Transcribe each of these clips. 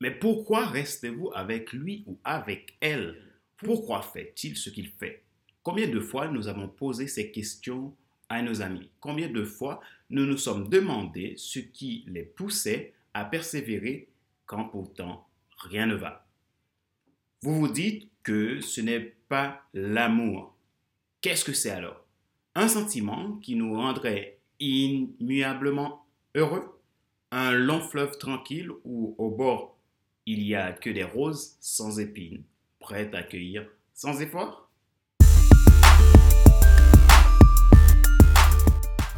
Mais pourquoi restez-vous avec lui ou avec elle? Pourquoi fait-il ce qu'il fait? Combien de fois nous avons posé ces questions à nos amis? Combien de fois nous nous sommes demandé ce qui les poussait à persévérer quand pourtant rien ne va? Vous vous dites que ce n'est pas l'amour. Qu'est-ce que c'est alors? Un sentiment qui nous rendrait immuablement heureux? Un long fleuve tranquille où au bord il n'y a que des roses sans épines, prêtes à cueillir sans effort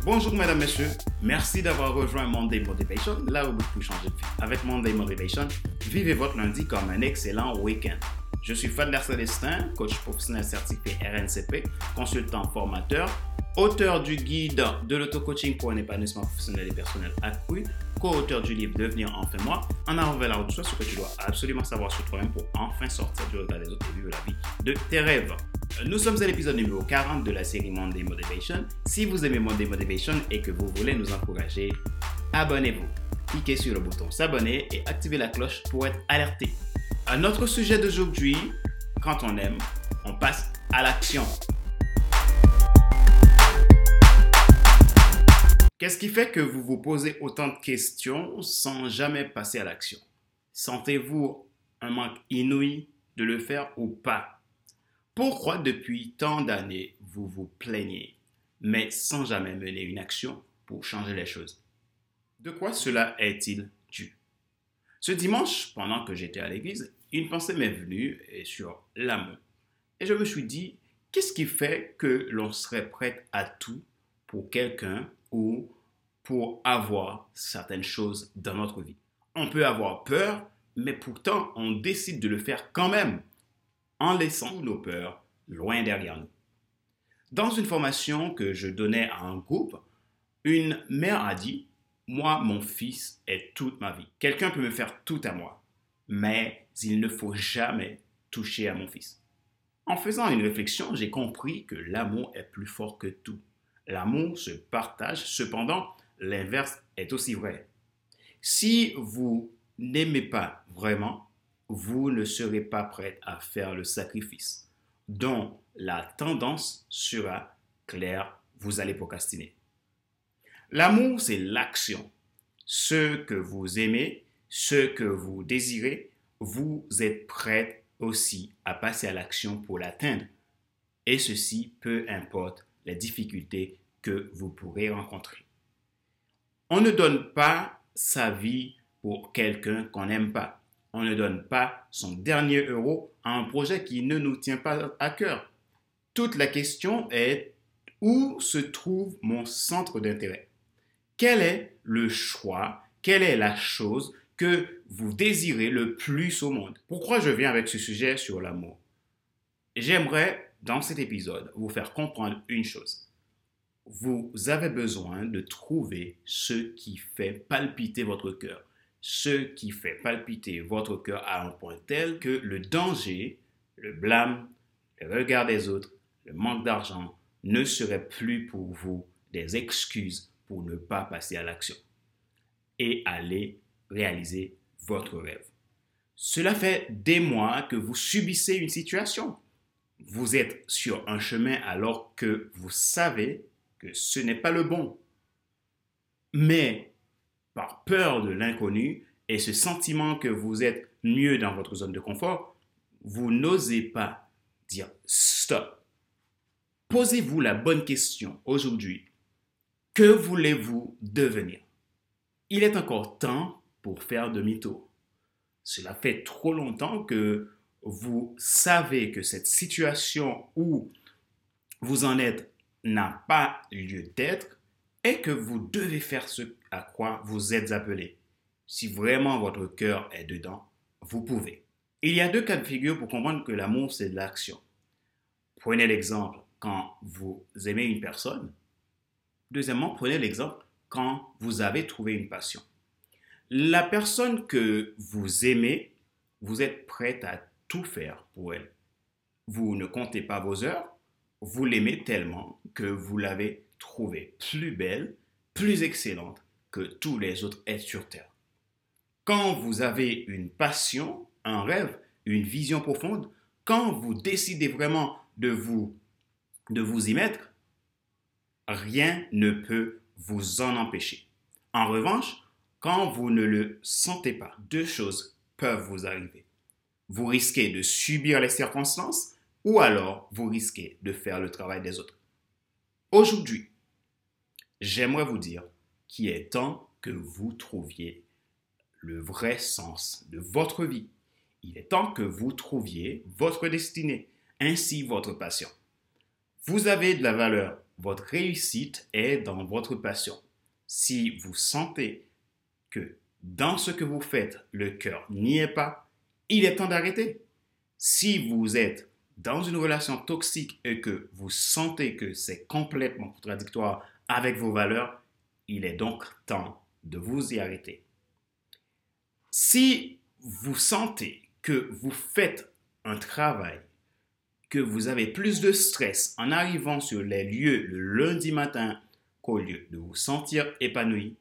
Bonjour mesdames, messieurs. Merci d'avoir rejoint Monday Motivation, là où vous pouvez changer de vie. Avec Monday Motivation, vivez votre lundi comme un excellent week-end. Je suis Fadler Célestin, coach professionnel certifié RNCP, consultant formateur, auteur du guide de l'auto-coaching pour un épanouissement professionnel et personnel accru, co-auteur du livre Devenir enfin moi, en vers la route, ce que tu dois absolument savoir sur toi-même pour enfin sortir du regard des autres et vivre la vie de tes rêves. Nous sommes à l'épisode numéro 40 de la série Monday Motivation. Si vous aimez Monday Motivation et que vous voulez nous encourager, abonnez-vous. Cliquez sur le bouton s'abonner et activez la cloche pour être alerté. Un autre sujet d'aujourd'hui, quand on aime, on passe à l'action. Qu'est-ce qui fait que vous vous posez autant de questions sans jamais passer à l'action? Sentez-vous un manque inouï de le faire ou pas? Pourquoi depuis tant d'années vous vous plaignez, mais sans jamais mener une action pour changer les choses? De quoi cela est-il dû? Ce dimanche, pendant que j'étais à l'église, une pensée m'est venue sur l'amour. Et je me suis dit, qu'est-ce qui fait que l'on serait prêt à tout pour quelqu'un ou pour avoir certaines choses dans notre vie. On peut avoir peur, mais pourtant on décide de le faire quand même, en laissant nos peurs loin derrière nous. Dans une formation que je donnais à un groupe, une mère a dit, moi, mon fils est toute ma vie. Quelqu'un peut me faire tout à moi, mais il ne faut jamais toucher à mon fils. En faisant une réflexion, j'ai compris que l'amour est plus fort que tout. L'amour se partage, cependant, l'inverse est aussi vrai. Si vous n'aimez pas vraiment, vous ne serez pas prêt à faire le sacrifice, dont la tendance sera claire, vous allez procrastiner. L'amour, c'est l'action. Ce que vous aimez, ce que vous désirez, vous êtes prêt aussi à passer à l'action pour l'atteindre. Et ceci peu importe les difficultés que vous pourrez rencontrer. On ne donne pas sa vie pour quelqu'un qu'on n'aime pas. On ne donne pas son dernier euro à un projet qui ne nous tient pas à cœur. Toute la question est où se trouve mon centre d'intérêt? Quel est le choix? Quelle est la chose que vous désirez le plus au monde? Pourquoi je viens avec ce sujet sur l'amour? J'aimerais, dans cet épisode, vous faire comprendre une chose vous avez besoin de trouver ce qui fait palpiter votre cœur. Ce qui fait palpiter votre cœur à un point tel que le danger, le blâme, le regard des autres, le manque d'argent ne seraient plus pour vous des excuses pour ne pas passer à l'action et aller réaliser votre rêve. Cela fait des mois que vous subissez une situation. Vous êtes sur un chemin alors que vous savez que ce n'est pas le bon. Mais par peur de l'inconnu et ce sentiment que vous êtes mieux dans votre zone de confort, vous n'osez pas dire stop. Posez-vous la bonne question aujourd'hui. Que voulez-vous devenir? Il est encore temps pour faire demi-tour. Cela fait trop longtemps que vous savez que cette situation où vous en êtes n'a pas lieu d'être et que vous devez faire ce à quoi vous êtes appelé. Si vraiment votre cœur est dedans, vous pouvez. Il y a deux cas de figure pour comprendre que l'amour, c'est de l'action. Prenez l'exemple quand vous aimez une personne. Deuxièmement, prenez l'exemple quand vous avez trouvé une passion. La personne que vous aimez, vous êtes prête à tout faire pour elle. Vous ne comptez pas vos heures, vous l'aimez tellement que vous l'avez trouvée plus belle, plus excellente que tous les autres êtres sur Terre. quand vous avez une passion, un rêve, une vision profonde, quand vous décidez vraiment de vous, de vous y mettre, rien ne peut vous en empêcher. En revanche, quand vous ne le sentez pas, deux choses peuvent vous arriver. Vous risquez de subir les circonstances ou alors vous risquez de faire le travail des autres. Aujourd'hui, j'aimerais vous dire qu'il est temps que vous trouviez le vrai sens de votre vie. Il est temps que vous trouviez votre destinée, ainsi votre passion. Vous avez de la valeur. Votre réussite est dans votre passion. Si vous sentez que dans ce que vous faites, le cœur n'y est pas, il est temps d'arrêter. Si vous êtes dans une relation toxique et que vous sentez que c'est complètement contradictoire avec vos valeurs, il est donc temps de vous y arrêter. Si vous sentez que vous faites un travail, que vous avez plus de stress en arrivant sur les lieux le lundi matin qu'au lieu de vous sentir épanoui,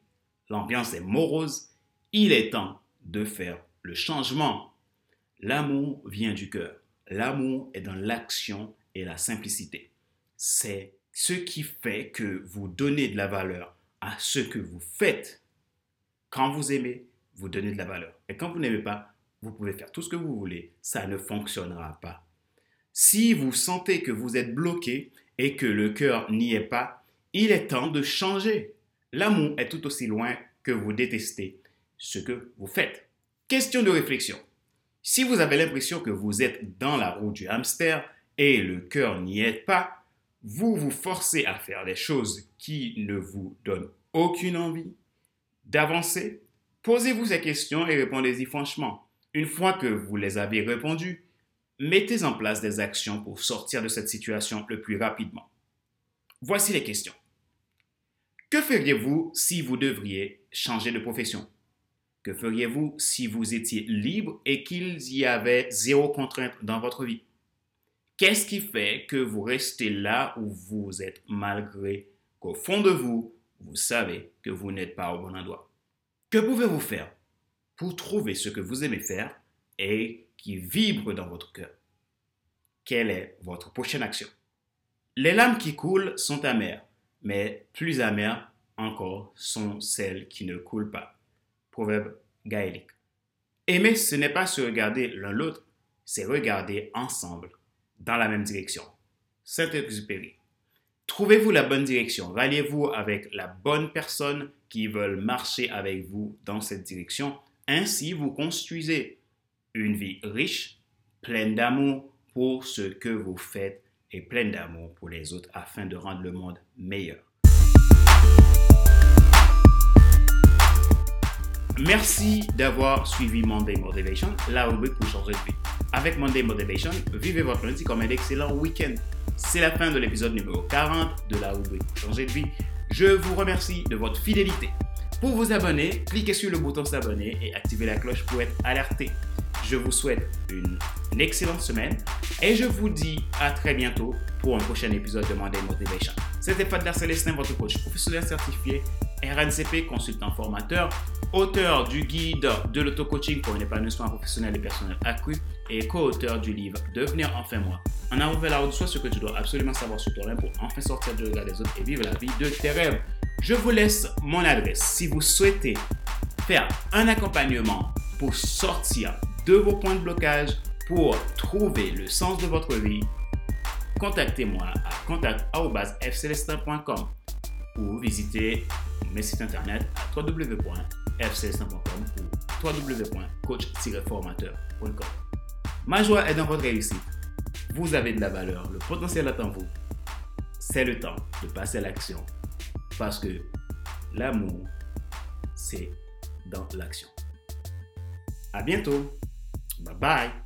l'ambiance est morose, il est temps de faire le changement. L'amour vient du cœur. L'amour est dans l'action et la simplicité. C'est ce qui fait que vous donnez de la valeur à ce que vous faites. Quand vous aimez, vous donnez de la valeur. Et quand vous n'aimez pas, vous pouvez faire tout ce que vous voulez, ça ne fonctionnera pas. Si vous sentez que vous êtes bloqué et que le cœur n'y est pas, il est temps de changer. L'amour est tout aussi loin que vous détestez ce que vous faites. Question de réflexion. Si vous avez l'impression que vous êtes dans la roue du hamster et le cœur n'y est pas, vous vous forcez à faire des choses qui ne vous donnent aucune envie d'avancer. Posez-vous ces questions et répondez-y franchement. Une fois que vous les avez répondues, mettez en place des actions pour sortir de cette situation le plus rapidement. Voici les questions. Que feriez-vous si vous devriez changer de profession? Que feriez-vous si vous étiez libre et qu'il y avait zéro contrainte dans votre vie? Qu'est-ce qui fait que vous restez là où vous êtes malgré qu'au fond de vous, vous savez que vous n'êtes pas au bon endroit? Que pouvez-vous faire pour trouver ce que vous aimez faire et qui vibre dans votre cœur? Quelle est votre prochaine action? Les larmes qui coulent sont amères, mais plus amères encore sont celles qui ne coulent pas proverbe gaélique. Aimer, ce n'est pas se regarder l'un l'autre, c'est regarder ensemble, dans la même direction. Saint-Exupéry. Trouvez-vous la bonne direction, ralliez-vous avec la bonne personne qui veulent marcher avec vous dans cette direction. Ainsi, vous construisez une vie riche, pleine d'amour pour ce que vous faites et pleine d'amour pour les autres afin de rendre le monde meilleur. Merci d'avoir suivi Monday Motivation, la rubrique pour changer de vie. Avec Monday Motivation, vivez votre lundi comme un excellent week-end. C'est la fin de l'épisode numéro 40 de la rubrique pour changer de vie. Je vous remercie de votre fidélité. Pour vous abonner, cliquez sur le bouton s'abonner et activez la cloche pour être alerté. Je vous souhaite une, excellente semaine et je vous dis à très bientôt pour un prochain épisode de Monday Motivation. C'était Fadler Célestin, votre coach professionnel certifié, RNCP, consultant formateur auteur du guide de l'auto-coaching pour un épanouissement professionnel et personnel accru et co-auteur du livre Devenir enfin moi. En avant vers la route, soit ce que tu dois absolument savoir sur toi-même pour enfin sortir du regard des autres et vivre la vie de tes rêves. Je vous laisse mon adresse. Si vous souhaitez faire un accompagnement pour sortir de vos points de blocage, pour trouver le sens de votre vie, contactez-moi à contact.fcelestin.com ou visitez mes sites internet à www.fcs.com ou www.coach-formateur.com. Ma joie est dans votre réussite. Vous avez de la valeur, le potentiel attend vous. C'est le temps de passer à l'action parce que l'amour, c'est dans l'action. À bientôt. Bye bye.